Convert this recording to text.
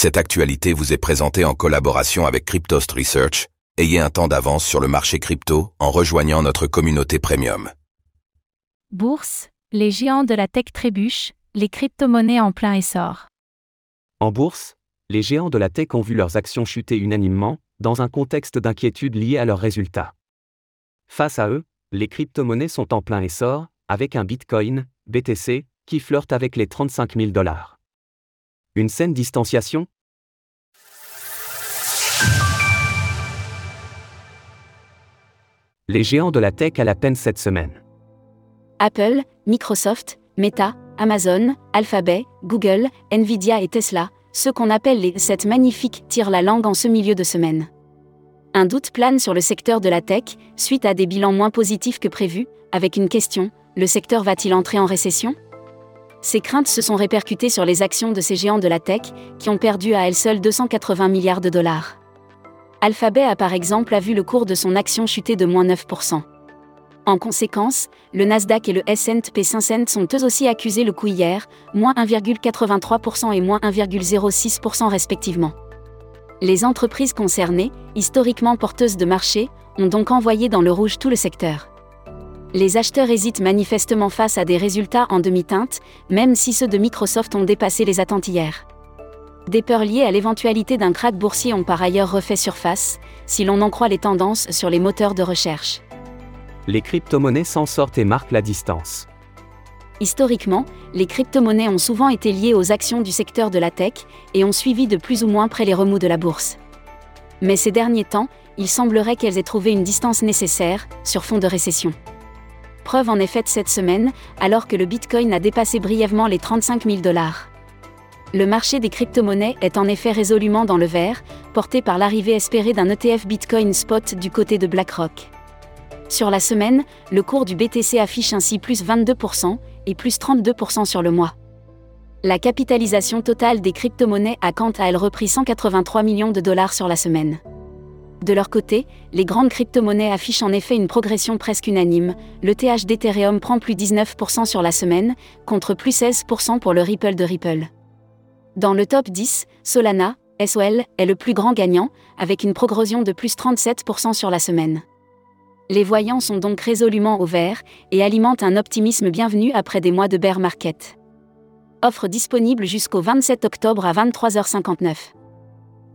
Cette actualité vous est présentée en collaboration avec Cryptost Research. Ayez un temps d'avance sur le marché crypto en rejoignant notre communauté premium. Bourse, les géants de la tech trébuchent, les crypto-monnaies en plein essor. En bourse, les géants de la tech ont vu leurs actions chuter unanimement, dans un contexte d'inquiétude lié à leurs résultats. Face à eux, les crypto-monnaies sont en plein essor, avec un Bitcoin, BTC, qui flirte avec les 35 000 dollars. Une saine distanciation? Les géants de la tech à la peine cette semaine. Apple, Microsoft, Meta, Amazon, Alphabet, Google, Nvidia et Tesla, ceux qu'on appelle les 7 magnifiques, tirent la langue en ce milieu de semaine. Un doute plane sur le secteur de la tech, suite à des bilans moins positifs que prévu, avec une question, le secteur va-t-il entrer en récession? Ces craintes se sont répercutées sur les actions de ces géants de la tech, qui ont perdu à elles seules 280 milliards de dollars. Alphabet a par exemple vu le cours de son action chuter de moins 9%. En conséquence, le Nasdaq et le S&P 500 sont eux aussi accusés le coup hier, moins 1,83% et moins 1,06% respectivement. Les entreprises concernées, historiquement porteuses de marché, ont donc envoyé dans le rouge tout le secteur. Les acheteurs hésitent manifestement face à des résultats en demi-teinte, même si ceux de Microsoft ont dépassé les attentes hier. Des peurs liées à l'éventualité d'un krach boursier ont par ailleurs refait surface, si l'on en croit les tendances sur les moteurs de recherche. Les crypto-monnaies s'en sortent et marquent la distance. Historiquement, les crypto-monnaies ont souvent été liées aux actions du secteur de la tech et ont suivi de plus ou moins près les remous de la bourse. Mais ces derniers temps, il semblerait qu'elles aient trouvé une distance nécessaire, sur fond de récession. Preuve en effet de cette semaine, alors que le Bitcoin a dépassé brièvement les 35 000 dollars. Le marché des crypto-monnaies est en effet résolument dans le vert, porté par l'arrivée espérée d'un ETF Bitcoin Spot du côté de BlackRock. Sur la semaine, le cours du BTC affiche ainsi plus 22% et plus 32% sur le mois. La capitalisation totale des crypto-monnaies a quant à elle repris 183 millions de dollars sur la semaine. De leur côté, les grandes crypto-monnaies affichent en effet une progression presque unanime. Le TH d'Ethereum prend plus 19% sur la semaine, contre plus 16% pour le Ripple de Ripple. Dans le top 10, Solana, SOL, est le plus grand gagnant, avec une progression de plus 37% sur la semaine. Les voyants sont donc résolument au vert et alimentent un optimisme bienvenu après des mois de bear market. Offre disponible jusqu'au 27 octobre à 23h59.